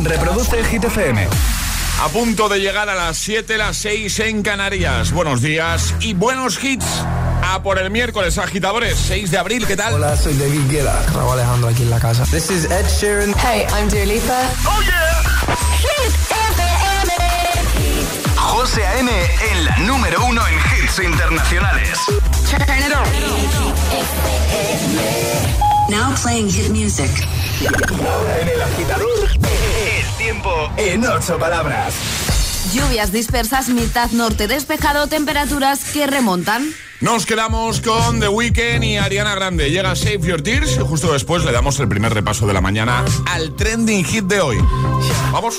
Reproduce Hit FM. A punto de llegar a las 7, las 6 en Canarias. Buenos días y buenos hits. A por el miércoles, agitadores, 6 de abril, ¿qué tal? Hola, soy David Guetta. Raúl Alejandro aquí en la casa. This is Ed Sheeran. Hey, I'm Dua Lipa. ¡Oh, yeah! Hit FM. José A.M. en la número uno en hits internacionales. Turn it on. Now playing hit music. En el agitador, tiempo en ocho palabras. Lluvias dispersas, mitad norte despejado, temperaturas que remontan. Nos quedamos con The Weeknd y Ariana Grande. Llega Save Your Tears y justo después le damos el primer repaso de la mañana al trending hit de hoy. Vamos.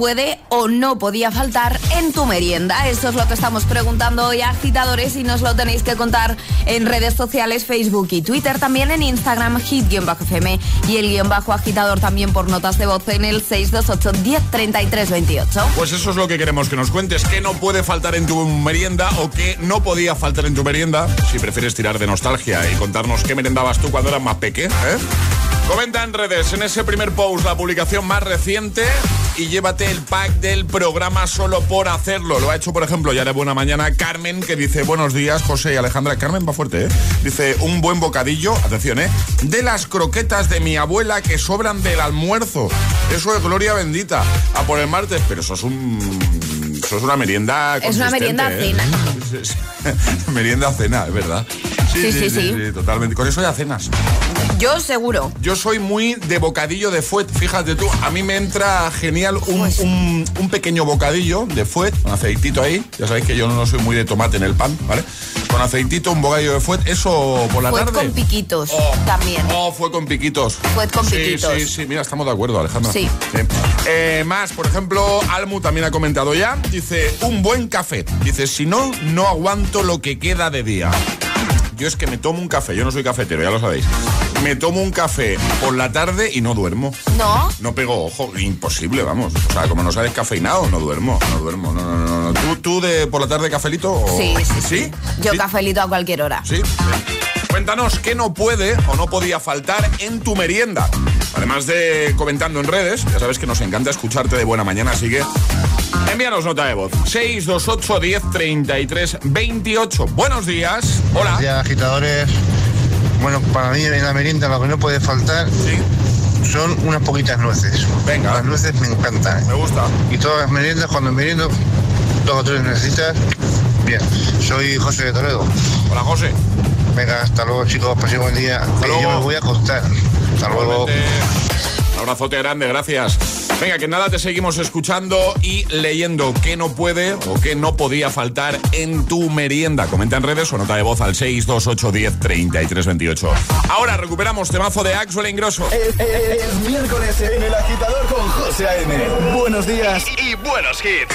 Puede o no podía faltar en tu merienda? Eso es lo que estamos preguntando hoy a agitadores y nos lo tenéis que contar en redes sociales, Facebook y Twitter, también en Instagram, hit-fm y el guion bajo agitador también por notas de voz en el 628 10 28. Pues eso es lo que queremos que nos cuentes. ¿Qué no puede faltar en tu merienda o qué no podía faltar en tu merienda? Si prefieres tirar de nostalgia y contarnos qué merendabas tú cuando eras más peque, ¿eh? Comenta en redes, en ese primer post, la publicación más reciente y llévate el pack del programa solo por hacerlo. Lo ha hecho, por ejemplo, ya de buena mañana Carmen, que dice, buenos días, José y Alejandra. Carmen va fuerte, ¿eh? Dice, un buen bocadillo, atención, ¿eh? De las croquetas de mi abuela que sobran del almuerzo. Eso es gloria bendita. A por el martes, pero eso es un... Eso es una merienda Es una merienda ¿eh? cena. merienda cena, es verdad. Sí, sí, sí. totalmente. Con eso ya cenas. Yo seguro. Yo soy muy de bocadillo de fuet, fíjate tú, a mí me entra genial un, Pues un- un pequeño bocadillo de fuet, con aceitito ahí, ya sabéis que yo no soy muy de tomate en el pan, ¿vale? Con aceitito, un bocadillo de fuet, eso por la Fuet tarde. con piquitos Oh, también. Oh, fue con piquitos. Fuet con sí, piquitos. Sí, sí, mira, estamos de acuerdo, Alejandro. Sí. Eh, más, por ejemplo, Almu también ha comentado ya, dice, un buen café. Dice, si no, no aguanto lo que queda de día. Yo es que me tomo un café, yo no soy cafetero, ya lo sabéis. Me tomo un café por la tarde y no duermo. ¿No? No pego ojo, imposible, vamos. O sea, como no sale descafeinado, no duermo, no duermo. No, no, no, no. ¿Tú, tú de por la tarde cafelito? o- Sí, sí, sí. ¿Sí? Yo ¿Sí? cafelito a cualquier hora. Sí. Cuéntanos qué no puede o no podía faltar en tu merienda. Además de comentando en redes, ya sabes que nos encanta escucharte de buena mañana, así que envíanos nota de voz. 628 10 33 28. Buenos días. Hola. Buenos días, agitadores. Bueno, para mí en la merienda lo que no puede faltar Sí, son unas poquitas nueces. Venga. Las nueces me encantan. me gusta. Y todas las meriendas, cuando meriendo, dos o tres necesitas. Bien, soy José de Toledo. Hola, José. Venga, hasta luego chicos, paséis buen día. Luego. yo me voy a acostar. Hasta luego. Un abrazote grande, gracias. Venga, que nada, te seguimos escuchando y leyendo qué no puede o qué no podía faltar en tu merienda. Comenta en redes o nota de voz al 628 10 33 28. Ahora recuperamos temazo de Axel Ingrosso. Es, es- es miércoles en el agitador con José A.M. Buenos días y buenos hits.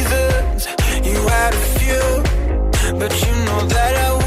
Yeah, more than you know. You should know that, baby, you're the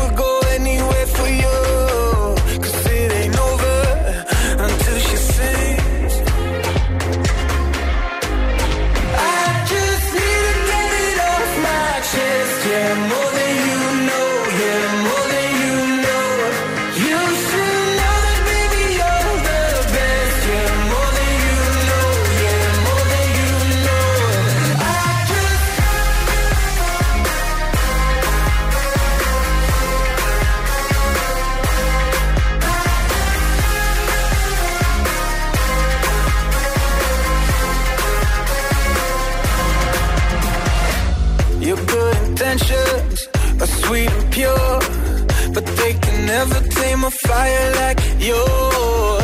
a fire like yours.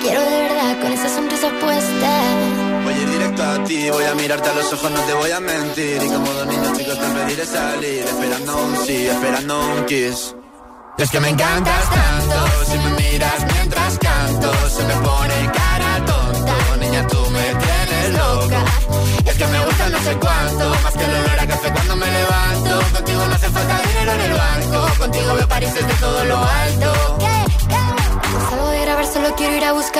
quiero de verdad con esa sonrisa puesta. Voy a ir directo a ti, voy a mirarte a los ojos, no te voy a mentir. Y como dos niños chicos te pediré salir, esperando un sí, esperando un kiss. Es que me encantas tanto, si me miras mientras canto,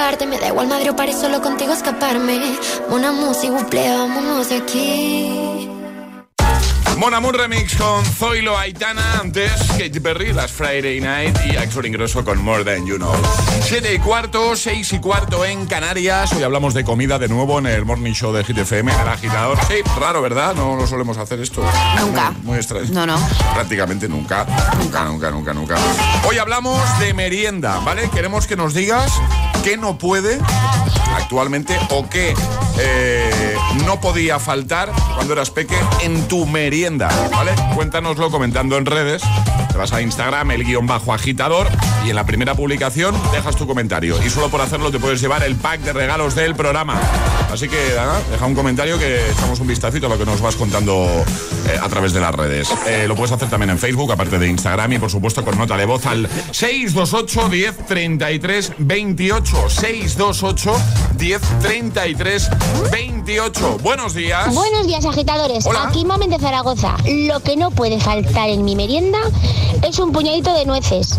buscarte. Me da igual Madrid o París, solo contigo escaparme. Buple, vámonos de aquí. Mon Amour Remix con Zoilo Aitana, antes Katy Perry, las Friday Night y Axel Ingrosso con More Than You Know. Siete y cuarto, seis y cuarto en Canarias. Hoy hablamos de comida de nuevo en el Morning Show de GTFM, en el agitador. Sí, raro, ¿verdad? No lo solemos hacer esto. Nunca. Muy, muy extraño. No, no. Prácticamente nunca. Nunca, nunca, nunca, nunca. Hoy hablamos de merienda, ¿vale? Queremos que nos digas qué no puede actualmente o qué eh, no podía faltar cuando eras peque en tu merienda, ¿vale? Cuéntanoslo comentando en redes. Te vas a Instagram, el guion bajo agitador, y en la primera publicación dejas tu comentario. Y solo por hacerlo te puedes llevar el pack de regalos del programa. Así que nada, deja un comentario que echamos un vistacito a lo que nos vas contando eh, a través de las redes. Eh, lo puedes hacer también en Facebook, aparte de Instagram, y por supuesto con nota de voz al 628 10 33 28. 628 10 33 28. Buenos días. Buenos días, agitadores. Hola. Aquí Mamen de Zaragoza. Lo que no puede faltar en mi merienda es un puñadito de nueces.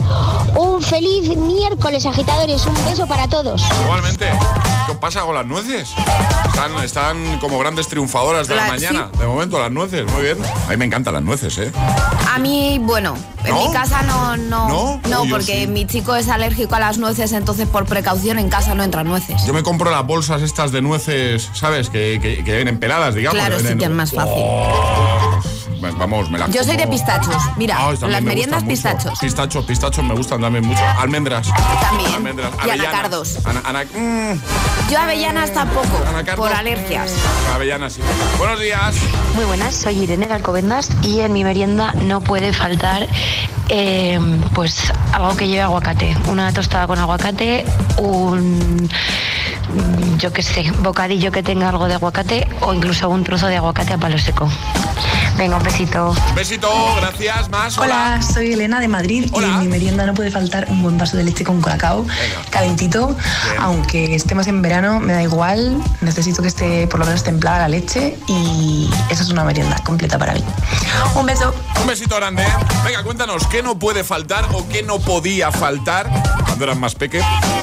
Un feliz miércoles, agitadores. Un beso para todos. Igualmente. ¿Qué pasa con las nueces? Están, están como grandes triunfadoras de la, La- mañana. De momento, las nueces. Muy bien. A mí me encantan las nueces, ¿eh? A mí, bueno, en ¿No? mi casa no, no, ¿No? Oh, porque sí. mi chico es alérgico a las nueces, entonces por precaución en casa no entran nueces. Yo me compro las bolsas estas de nueces, ¿sabes? Que, que, que vienen peladas, digamos. Claro, que sí que es más fácil. Oh, vamos, me las Yo soy de pistachos. Mira, también las meriendas mucho. pistachos. Pistachos, pistachos me gustan también mucho. Almendras. También. Almendras. Y anacardos. Ana- ana- mm, Yo avellanas tampoco, anacardos. por alergias. Avellanas, sí. Buenos días. Muy buenas, soy Irene de Alcobendas y en mi merienda no puede faltar eh, pues algo que lleve aguacate. Una tostada con aguacate, un mm, yo qué sé, bocadillo que tenga algo de aguacate o incluso un trozo de aguacate a palo seco. Venga, un besito. Besito, gracias. Más. Hola, soy Elena de Madrid y en mi merienda no puede faltar un buen vaso de leche con cacao calentito, aunque estemos en verano, me da igual, necesito que esté por lo menos templada la leche y esa es una merienda completa para mí. Un beso. Un besito grande. ¿eh? Venga, cuéntanos qué no puede faltar o qué no podía faltar cuando eras más peque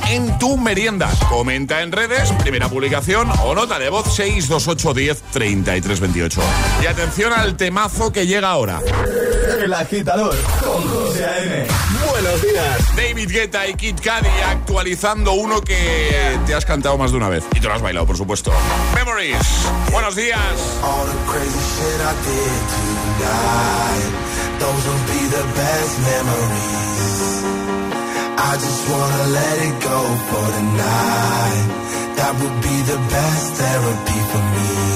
en tu merienda. Comenta en redes, primera publicación o nota de voz 628 10 33 28. Y atención al temazo que llega ahora. El agitador con José A.M. Buenos días. David Guetta y Kid Cudi actualizando uno que te has cantado más de una vez. Y te lo has bailado, por supuesto. Memories. Buenos días. All the crazy shit I did tonight. Those will be the best memories. I just wanna let it go for the night. That would be the best therapy for me.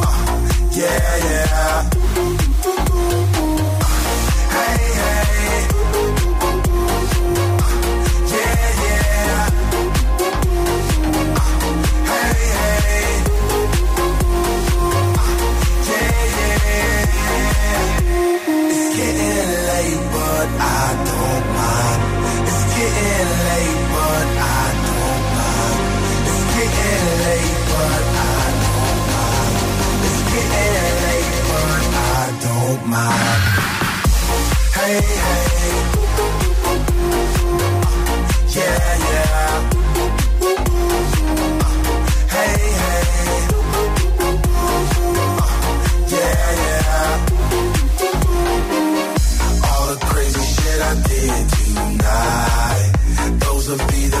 Yeah, yeah. Hey, hey. Yeah, yeah. Hey, hey. Ah, yeah, yeah. It's getting late, but I I don't. Hey, hey. Yeah, yeah. Hey, hey. Yeah, yeah. All the crazy shit I did tonight. Those will be the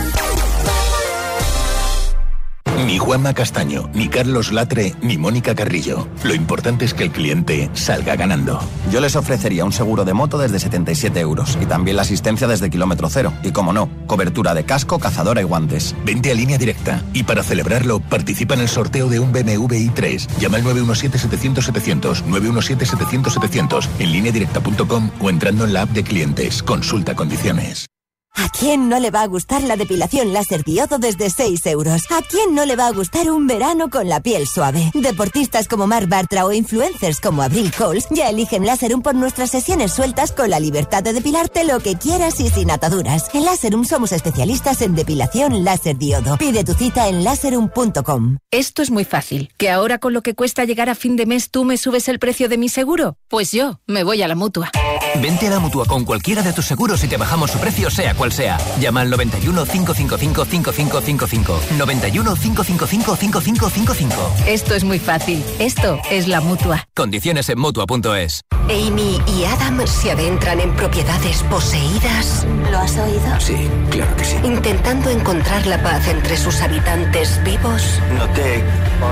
Ni Juanma Castaño, ni Carlos Latre, ni Mónica Carrillo. Lo importante es que el cliente salga ganando. Yo les ofrecería un seguro de moto desde 77 euros y también la asistencia desde kilómetro cero. Y como no, cobertura de casco, cazadora y guantes. Vente a línea directa y para celebrarlo participa en el sorteo de un BMW i3. Llama al 917-700-700, 917-700-700 en lineadirecta.com o entrando en la app de clientes. Consulta condiciones. ¿A quién no le va a gustar la depilación láser diodo desde 6 euros? ¿A quién no le va a gustar un verano con la piel suave? Deportistas como Marc Bartra o influencers como Abril Coles ya eligen Láserum por nuestras sesiones sueltas con la libertad de depilarte lo que quieras y sin ataduras. En Láserum somos especialistas en depilación láser diodo. Pide tu cita en láserum.com. Esto es muy fácil. ¿Que ahora con lo que cuesta llegar a fin de mes tú me subes el precio de mi seguro? Pues yo me voy a la mutua. Vente a la mutua con cualquiera de tus seguros y te bajamos su precio, sea cual sea. Llama al 91 555 5555. 91 555 5555. Esto es muy fácil. Esto es la mutua. Condiciones en mutua.es. Amy y Adam se adentran en propiedades poseídas. ¿Lo has oído? Sí, claro que sí. Intentando encontrar la paz entre sus habitantes vivos Noté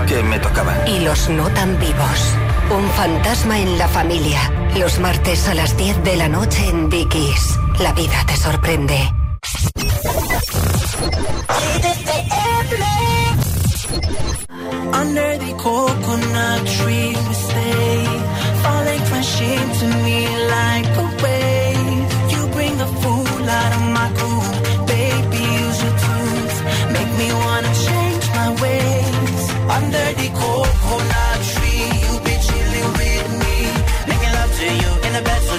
que me tocaba. y los no tan vivos. Un fantasma en la familia. Los martes a las 10 de la noche en Dickies. La vida te sorprende. Under the coconut tree we stay, falling crashing to me like a wave. You bring the fool out of my groove, baby. Use your tools, make me wanna change my ways. Under the coconut in the bed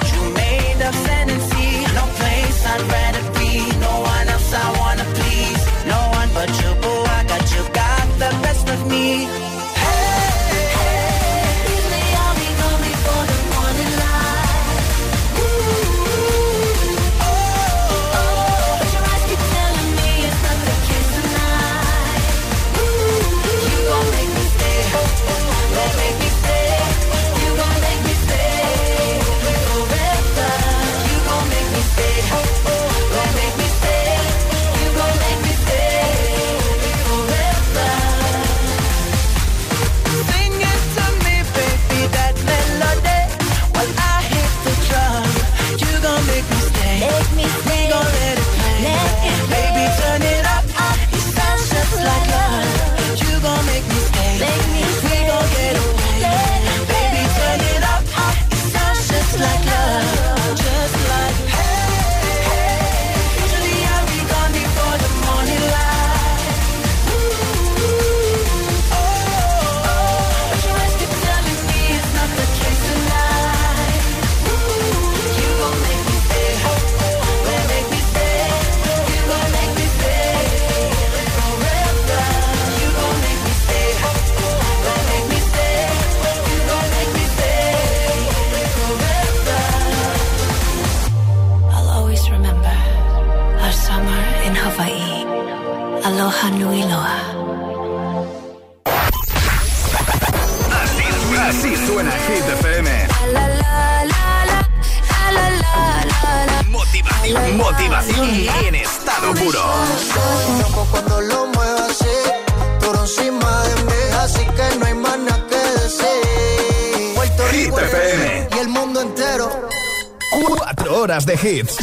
Cuatro horas de hits.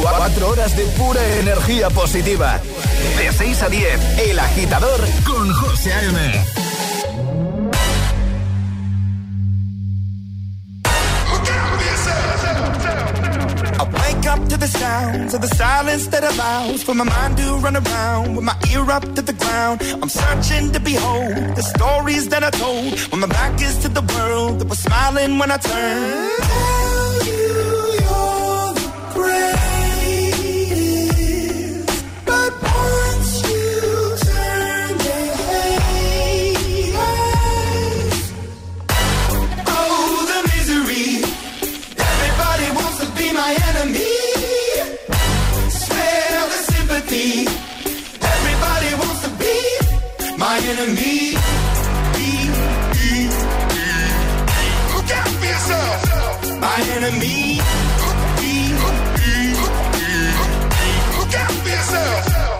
Cuatro horas de pura energía positiva. De 6 a 10, El Agitador con José A.M. up to the sounds of the silence that allows for my mind to run around with my ear up to the ground. I'm searching to behold the stories that I told when my back is to the world that was smiling when I turned.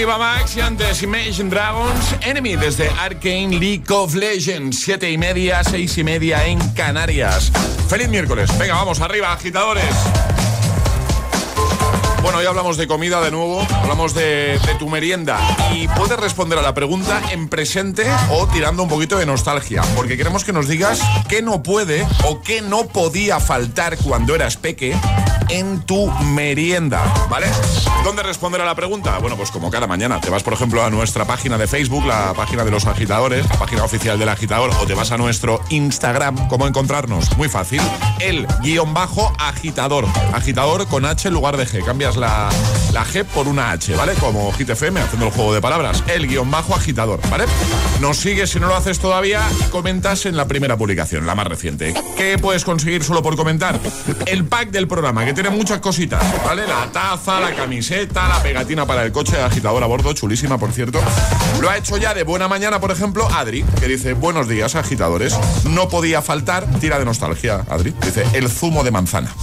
Eva Max y antes Imagine Dragons Enemy desde Arcane League of Legends. Siete y media, seis y media en Canarias. Feliz miércoles. Venga, vamos arriba, agitadores. Bueno, hoy hablamos de comida de nuevo, hablamos de, de, tu merienda y puedes responder a la pregunta en presente o tirando un poquito de nostalgia, porque queremos que nos digas qué no puede o qué no podía faltar cuando eras peque en tu merienda, ¿vale? ¿Dónde responder a la pregunta? Bueno, pues como cada mañana, te vas por ejemplo a nuestra página de Facebook, la página de los agitadores, la página oficial del agitador, o te vas a nuestro Instagram, ¿cómo encontrarnos? Muy fácil, el guion bajo agitador, agitador con H en lugar de G, cambias la, la G por una H, ¿vale? Como GTFM, haciendo el juego de palabras, el guion bajo agitador, ¿vale? Nos sigues si no lo haces todavía comentas en la primera publicación, la más reciente. ¿Qué puedes conseguir solo por comentar? El pack del programa, que tiene muchas cositas, ¿vale? La taza, la camiseta, la pegatina para el coche, agitador a bordo, chulísima, por cierto. Lo ha hecho ya de buena mañana, por ejemplo, Adri, que dice, buenos días, agitadores. No podía faltar, tira de nostalgia, Adri. Dice, el zumo de manzana.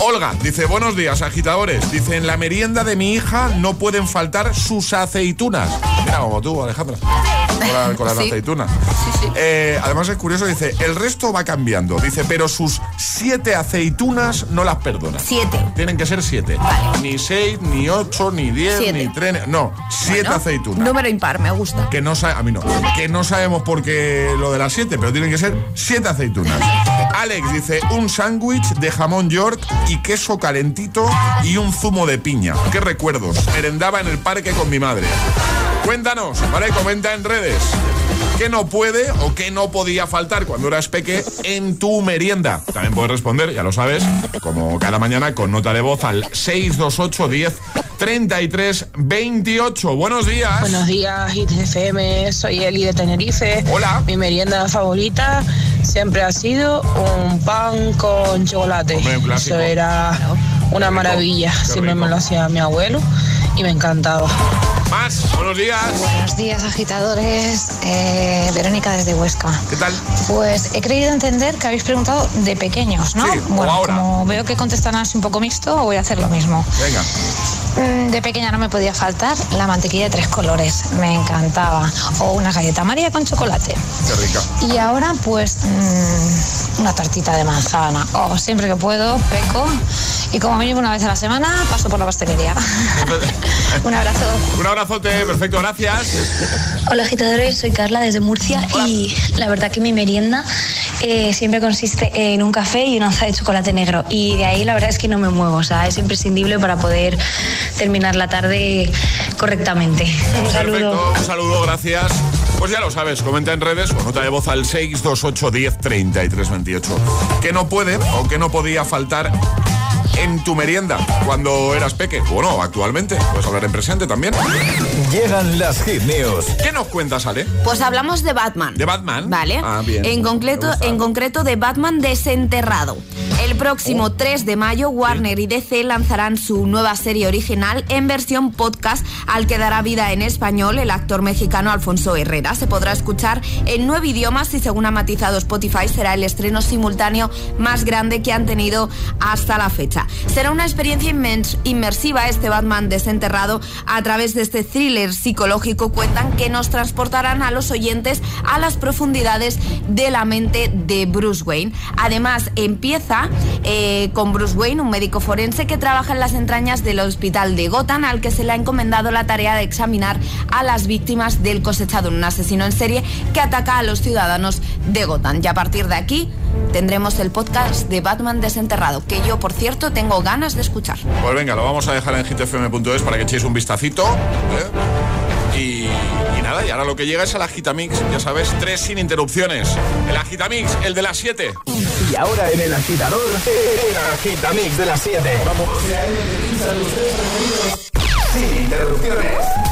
Olga dice, buenos días, agitadores. Dice, en la merienda de mi hija no pueden faltar sus aceitunas. Mira, como tú, Alejandra. Con, la, con las Sí. aceitunas. Eh, además es curioso, dice, el resto va cambiando. Dice, pero sus siete aceitunas no las perdona. Siete. Tienen que ser siete. Ni seis, ni ocho, ni diez, Siete. ni tres. No, siete Bueno, aceitunas. Número impar, me gusta. Que no a mí no. Que no sabemos por qué lo de las siete, pero tienen que ser siete aceitunas. Alex dice un sándwich de jamón york y queso calentito y un zumo de piña. Qué recuerdos. Merendaba en el parque con mi madre. Cuéntanos, ¿vale? Comenta en redes. ¿Qué no puede o qué no podía faltar cuando eras peque en tu merienda? También puedes responder, ya lo sabes, como cada mañana con nota de voz al 628 10 33 28. Buenos días. Buenos días, Hit FM. Soy Eli de Tenerife. Hola. Mi merienda favorita siempre ha sido un pan con chocolate. Hombre. Eso era una maravilla. Siempre me lo hacía mi abuelo y me encantaba. Más, buenos días. Buenos días, agitadores. Eh, Verónica desde Huesca. ¿Qué tal? Pues he creído entender que habéis preguntado de pequeños, ¿no? Sí, bueno, ahora. como veo que contestan así un poco mixto, voy a hacer lo mismo. Venga. Mm, De pequeña no me podía faltar la mantequilla de tres colores, me encantaba. O una galleta María con chocolate. Qué rica. Y ahora, pues, mm, una tartita de manzana. Oh, siempre que puedo, peco. Y como mínimo una vez a la semana, paso por la pastelería. Un abrazo. Un abrazote, perfecto, gracias. Hola agitadores, soy Carla desde Murcia y la verdad que mi merienda eh, siempre consiste en un café y una onza de chocolate negro y de ahí la verdad es que no me muevo, o sea, es imprescindible para poder terminar la tarde correctamente. Un saludo. Perfecto, un saludo, gracias. Pues ya lo sabes, comenta en redes o nota de voz al 628 10 33 28. ¿Qué no puede o qué no podía faltar en tu merienda cuando eras peque? Bueno, actualmente. Puedes hablar en presente también. Llegan las hit news. ¿Qué nos cuentas, Ale? Pues hablamos de Batman. ¿De Batman? Vale. Ah, bien. En concreto, en concreto de Batman desenterrado. El próximo Oh. 3 de mayo, Warner y DC lanzarán su nueva serie original en versión podcast al que dará vida en español el actor mexicano Alfonso Herrera. Se podrá escuchar en nueve idiomas y según ha matizado Spotify será el estreno simultáneo más grande que han tenido hasta la fecha. Será una experiencia inmersiva este Batman desenterrado a través de este thriller psicológico cuentan que nos transportarán a los oyentes a las profundidades de la mente de Bruce Wayne. Además, empieza eh, con Bruce Wayne, un médico forense que trabaja en las entrañas del hospital de Gotham, al que se le ha encomendado la tarea de examinar a las víctimas del cosechador, un asesino en serie que ataca a los ciudadanos de Gotham. Y a partir de aquí tendremos el podcast de Batman desenterrado, que yo, por cierto, tengo ganas de escuchar. Pues venga, lo vamos a dejar en hitfm.es para que echéis un vistacito. ¿eh? Y, y nada, y ahora lo que llega es el Agitamix, ya sabes, tres sin interrupciones. El Agitamix, el de las 7. Y ahora en el agitador, el agitamix de las 7. Vamos. Sin interrupciones.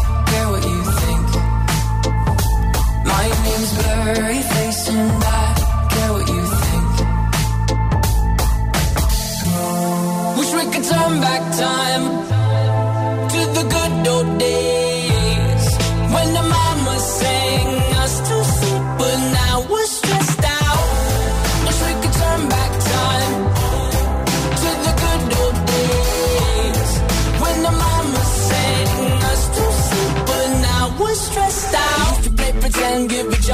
My name's Blurry care what you think. Wish we could turn back time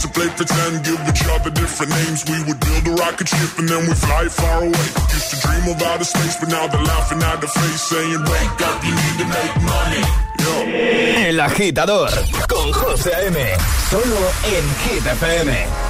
To play pretend, give each other different names. We would build a rocket ship and then we fly far away. Used to dream of outer space, but now they're laughing at the face, saying, wake up, you need to make money. Yo. El agitador con José A.M. Solo en Hit FM.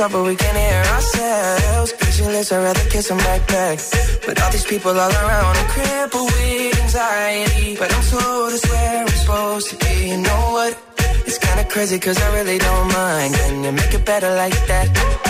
talk but we can't hear ourselves. Pictureless, I'd rather kiss them right back. But all these people all around, I'm crippled with anxiety. But I'm told it's where I'm supposed to be. You know what? It's kinda crazy cause I really don't mind. Can you make it better like that?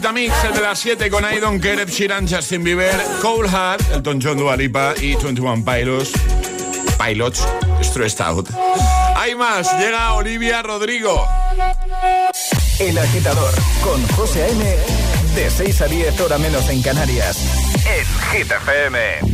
the El de las 7 con Care, Ed Sheeran, Justin Bieber, Cole Hart, Elton John, Dua Lipa y 21 Pilots. Pilots, Stressed Out. Hay más, llega Olivia Rodrigo. El agitador con José A.M. De 6 a 10, hora menos en Canarias. En Hit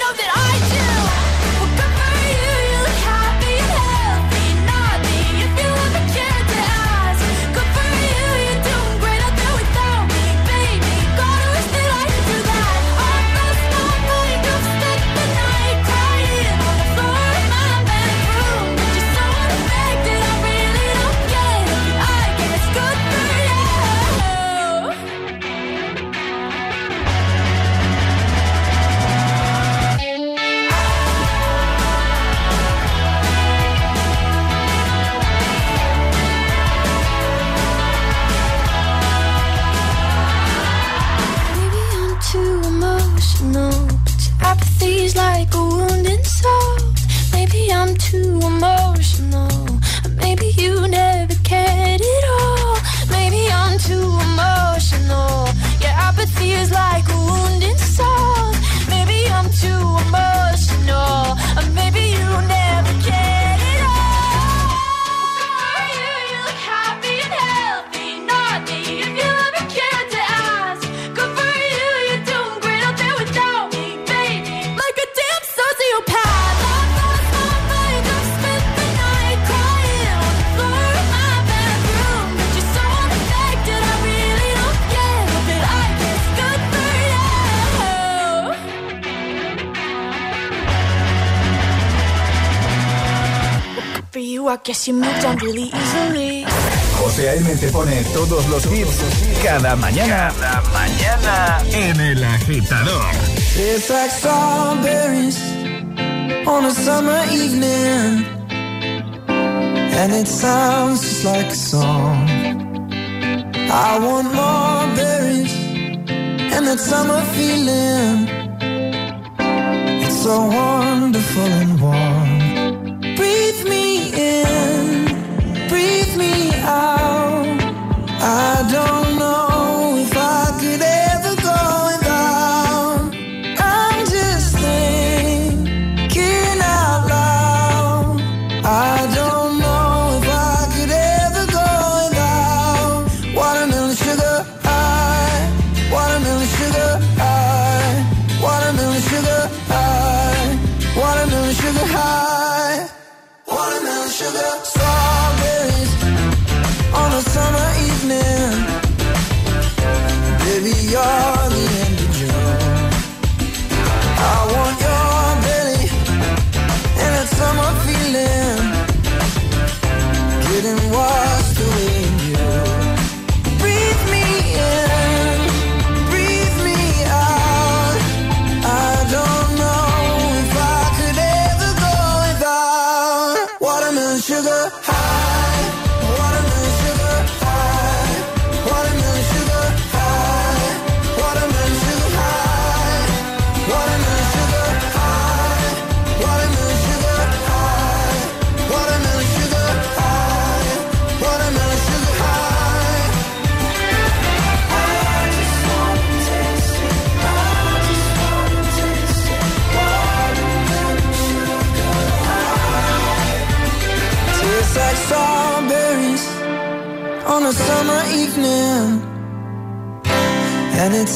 I guess you moved on really easily. José A.M. te pone todos los hits cada mañana. Cada mañana en El Agitador. It's like strawberries on a summer evening, and it sounds just like a song. I want more berries and that summer feeling. It's so wonderful and warm. In, breathe me out. I don't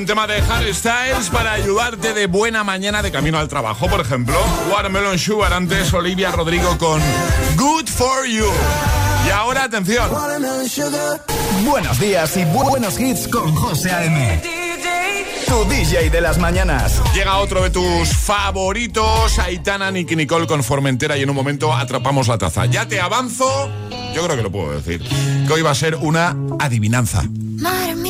Buen tema de Harry Styles para ayudarte de buena mañana de camino al trabajo, por ejemplo. Watermelon Sugar antes Olivia Rodrigo con Good for You. Y ahora atención. Buenos días y bu buenos hits con José A.M. Tu DJ de las mañanas. Llega otro de tus favoritos, Aitana Nicky Nicole con Formentera y en un momento atrapamos la taza. Ya te avanzo, yo creo que lo puedo decir, que hoy va a ser una adivinanza. Madre mía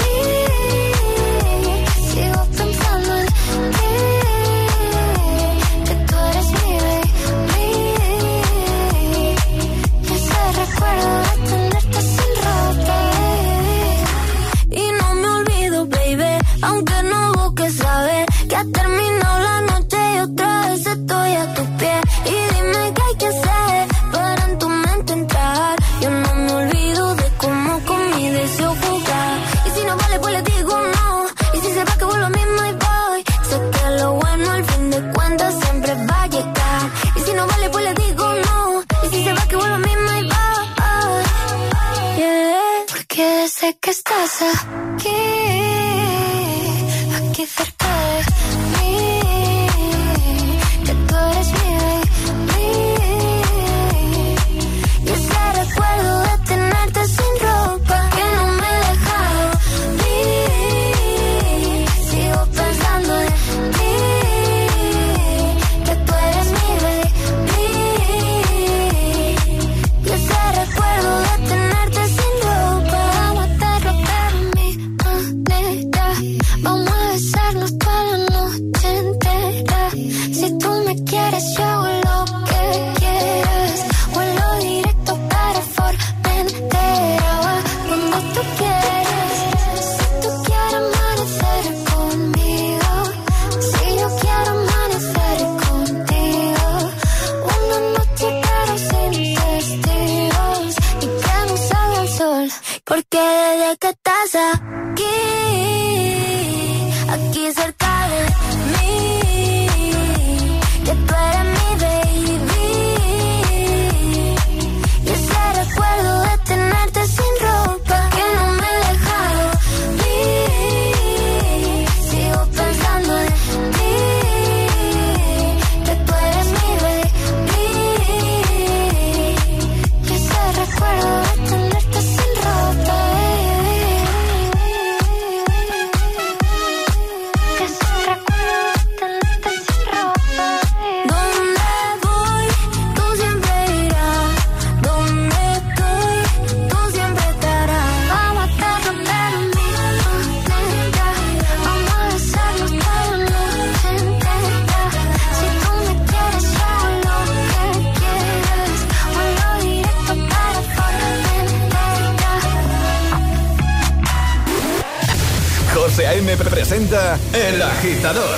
agitador.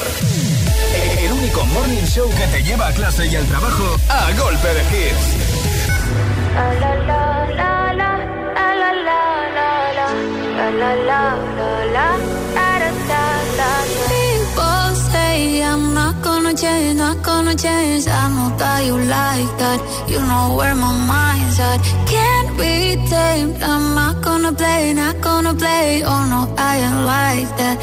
El único morning show que te lleva a clase y al trabajo a golpe de hits. People say I'm not gonna change, not gonna change. I know that you like that. You know where my mind's at. Can't be tamed. I'm not gonna play, not gonna play. Oh no, I ain't like that.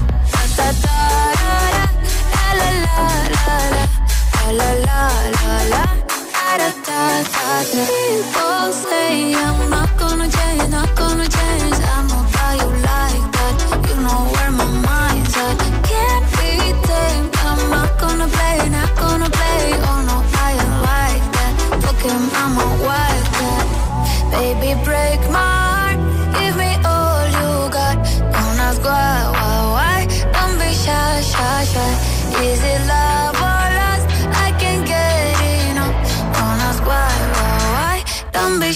la, la, la, la, la.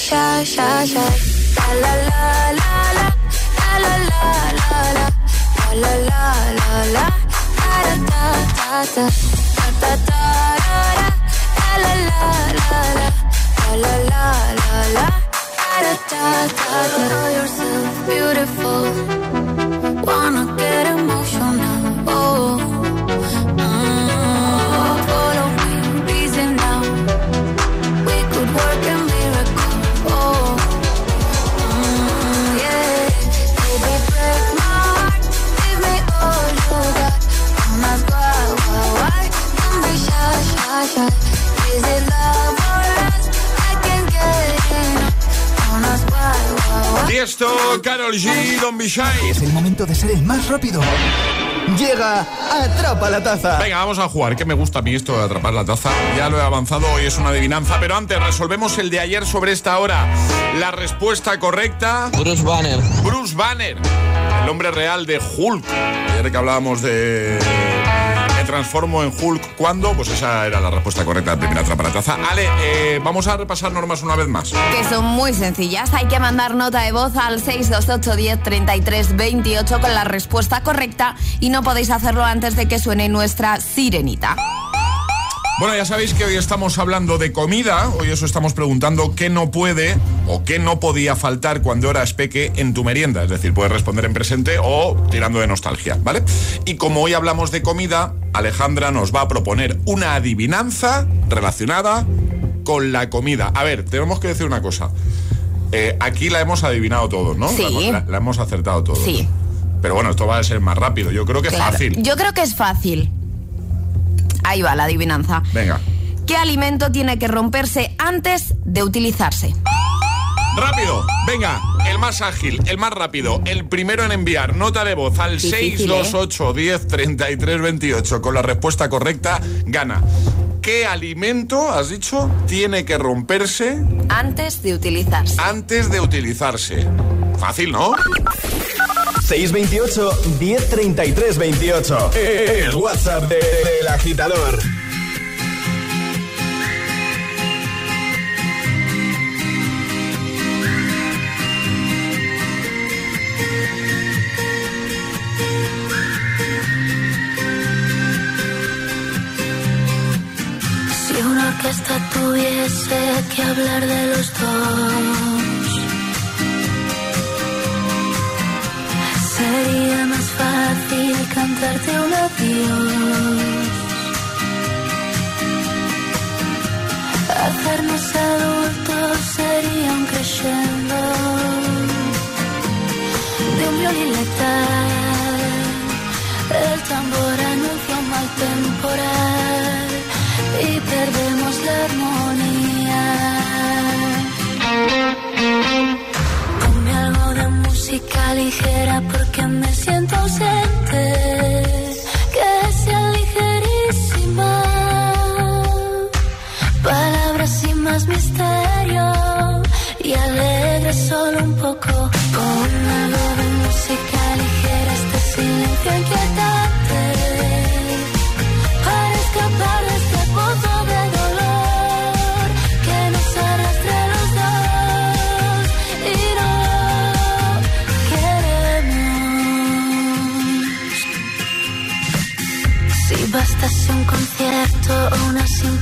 Shy, shy, shy. La la la la la. La la la la la. La la la. Da da da da. Da da da. La la la la la. La la la la la. Da da da da. Beautiful. Wanna Tiesto, Carol G, Don Bishai. Es el momento de ser el más rápido. Llega Atrapa la Taza. Venga, vamos a jugar, que me gusta a mí esto de atrapar la taza. Ya lo he avanzado, hoy es una adivinanza, pero antes resolvemos el de ayer sobre esta hora. La respuesta correcta... Bruce Banner. Bruce Banner, el nombre real de Hulk. Ayer que hablábamos de... Transformo en Hulk cuando, pues esa era la respuesta correcta de primera atrapa la taza. Ale, eh, vamos a repasar normas una vez más. Que son muy sencillas. Hay que mandar nota de voz al 628 10 33 28 con la respuesta correcta y no podéis hacerlo antes de que suene nuestra sirenita. Bueno, ya sabéis que hoy estamos hablando de comida. Hoy os estamos preguntando qué no puede o qué no podía faltar cuando eras peque en tu merienda. Es decir, puedes responder en presente o tirando de nostalgia, ¿vale? Y como hoy hablamos de comida, Alejandra nos va a proponer una adivinanza relacionada con la comida. A ver, tenemos que decir una cosa. Eh, aquí la hemos adivinado todos, ¿no? Sí. La, hemos- la- la hemos acertado todos. Sí. Pero bueno, esto va a ser más rápido. Yo creo que Claro. fácil. Yo creo que es fácil. Ahí va la adivinanza. Venga. ¿Qué alimento tiene que romperse antes de utilizarse? Rápido, venga, el más ágil, el más rápido, el primero en enviar nota de voz al Difícil, ¿eh? 628 10 33 28 con la respuesta correcta gana. ¿Qué alimento, has dicho, tiene que romperse Antes de utilizarse. antes de utilizarse? Fácil, ¿no? 628 1033 28. El WhatsApp de- del agitador. Si una orquesta tuviese que hablar de los dos, sería más fácil cantarte un adiós. Hacernos adultos sería un crescendo de un violín letal. El tambor anuncia un mal temporal y perdemos la armonía. Música ligera porque me siento ausente.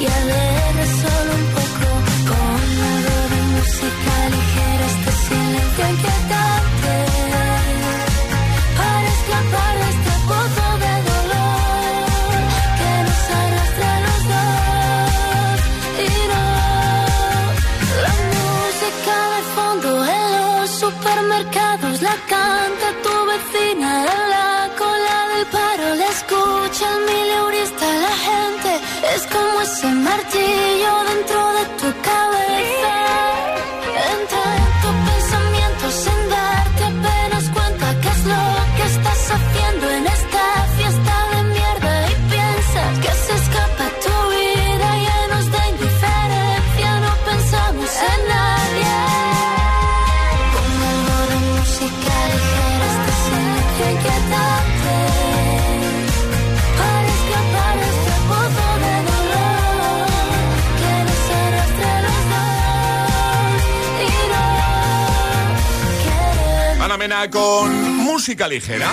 Y alegre solo un poco. Ponme algo de música ligera, este silencio. 你有 con música ligera.